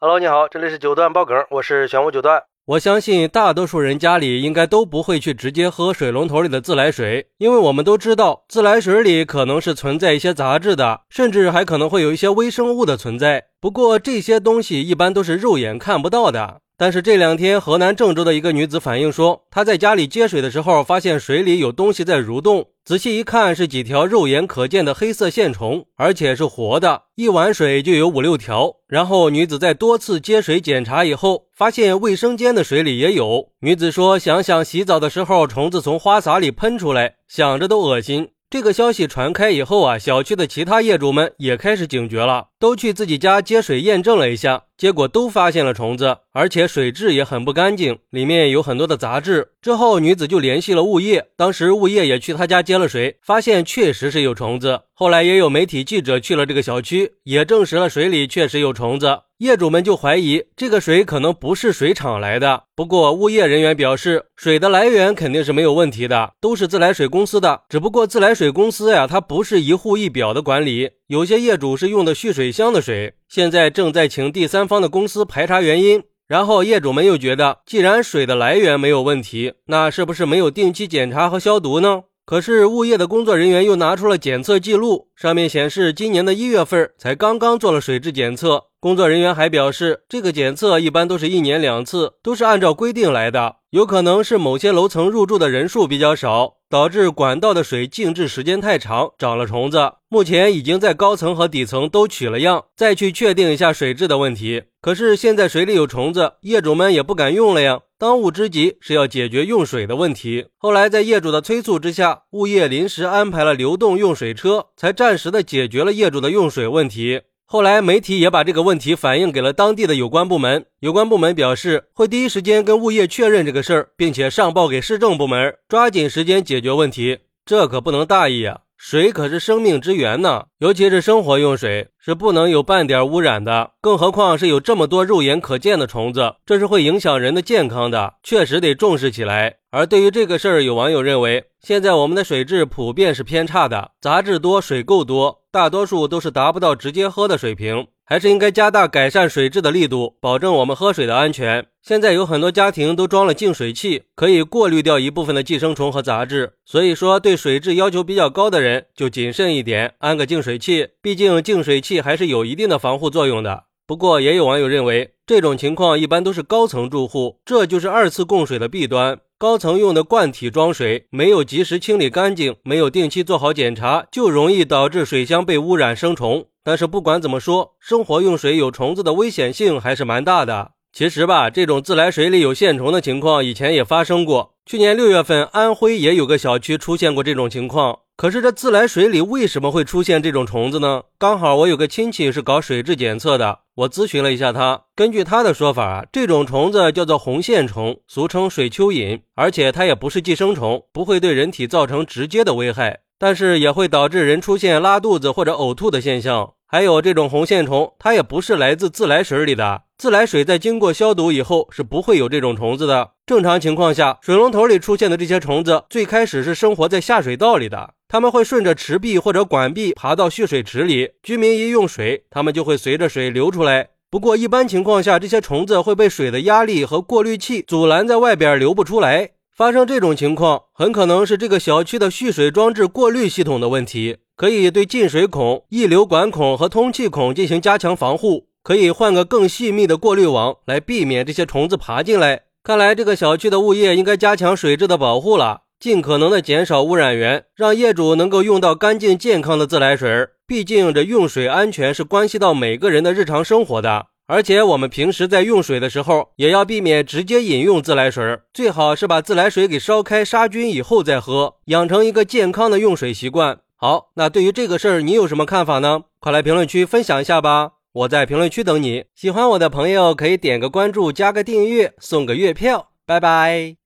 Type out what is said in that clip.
Hello，你好，这里是九段爆梗，我是玄武九段。我相信大多数人家里应该都不会去直接喝水龙头里的自来水，因为我们都知道自来水里可能是存在一些杂质的，甚至还可能会有一些微生物的存在。不过这些东西一般都是肉眼看不到的。但是这两天，河南郑州的一个女子反映说，她在家里接水的时候，发现水里有东西在蠕动。仔细一看，是几条肉眼可见的黑色线虫，而且是活的，一碗水就有五六条。然后女子在多次接水检查以后，发现卫生间的水里也有。女子说：“想想洗澡的时候，虫子从花洒里喷出来，想着都恶心。”这个消息传开以后啊，小区的其他业主们也开始警觉了，都去自己家接水验证了一下，结果都发现了虫子，而且水质也很不干净，里面有很多的杂质。之后，女子就联系了物业，当时物业也去她家接了水，发现确实是有虫子。后来也有媒体记者去了这个小区，也证实了水里确实有虫子。业主们就怀疑这个水可能不是水厂来的。不过物业人员表示，水的来源肯定是没有问题的，都是自来水公司的。只不过自来水公司呀，它不是一户一表的管理，有些业主是用的蓄水箱的水。现在正在请第三方的公司排查原因。然后业主们又觉得，既然水的来源没有问题，那是不是没有定期检查和消毒呢？可是物业的工作人员又拿出了检测记录，上面显示今年的一月份才刚刚做了水质检测。工作人员还表示，这个检测一般都是一年两次，都是按照规定来的。有可能是某些楼层入住的人数比较少，导致管道的水静置时间太长，长了虫子。目前已经在高层和底层都取了样，再去确定一下水质的问题。可是现在水里有虫子，业主们也不敢用了呀。当务之急是要解决用水的问题。后来在业主的催促之下，物业临时安排了流动用水车，才暂时的解决了业主的用水问题。后来媒体也把这个问题反映给了当地的有关部门，有关部门表示会第一时间跟物业确认这个事儿，并且上报给市政部门，抓紧时间解决问题。这可不能大意啊！水可是生命之源呢，尤其是生活用水是不能有半点污染的，更何况是有这么多肉眼可见的虫子，这是会影响人的健康的，确实得重视起来。而对于这个事儿，有网友认为，现在我们的水质普遍是偏差的，杂质多，水垢多，大多数都是达不到直接喝的水平。还是应该加大改善水质的力度，保证我们喝水的安全。现在有很多家庭都装了净水器，可以过滤掉一部分的寄生虫和杂质。所以说，对水质要求比较高的人就谨慎一点，安个净水器。毕竟净水器还是有一定的防护作用的。不过，也有网友认为，这种情况一般都是高层住户，这就是二次供水的弊端。高层用的罐体装水，没有及时清理干净，没有定期做好检查，就容易导致水箱被污染生虫。但是不管怎么说，生活用水有虫子的危险性还是蛮大的。其实吧，这种自来水里有线虫的情况以前也发生过。去年六月份，安徽也有个小区出现过这种情况。可是这自来水里为什么会出现这种虫子呢？刚好我有个亲戚是搞水质检测的，我咨询了一下他，根据他的说法，这种虫子叫做红线虫，俗称水蚯蚓，而且它也不是寄生虫，不会对人体造成直接的危害，但是也会导致人出现拉肚子或者呕吐的现象。还有这种红线虫，它也不是来自自来水里的。自来水在经过消毒以后是不会有这种虫子的。正常情况下，水龙头里出现的这些虫子，最开始是生活在下水道里的，它们会顺着池壁或者管壁爬到蓄水池里。居民一用水，它们就会随着水流出来。不过一般情况下，这些虫子会被水的压力和过滤器阻拦在外边，流不出来。发生这种情况，很可能是这个小区的蓄水装置过滤系统的问题。可以对进水孔、溢流管孔和通气孔进行加强防护，可以换个更细密的过滤网来避免这些虫子爬进来。看来这个小区的物业应该加强水质的保护了，尽可能的减少污染源，让业主能够用到干净健康的自来水。毕竟这用水安全是关系到每个人的日常生活的，而且我们平时在用水的时候也要避免直接饮用自来水，最好是把自来水给烧开杀菌以后再喝，养成一个健康的用水习惯。好，那对于这个事儿，你有什么看法呢？快来评论区分享一下吧！我在评论区等你。喜欢我的朋友可以点个关注，加个订阅，送个月票。拜拜。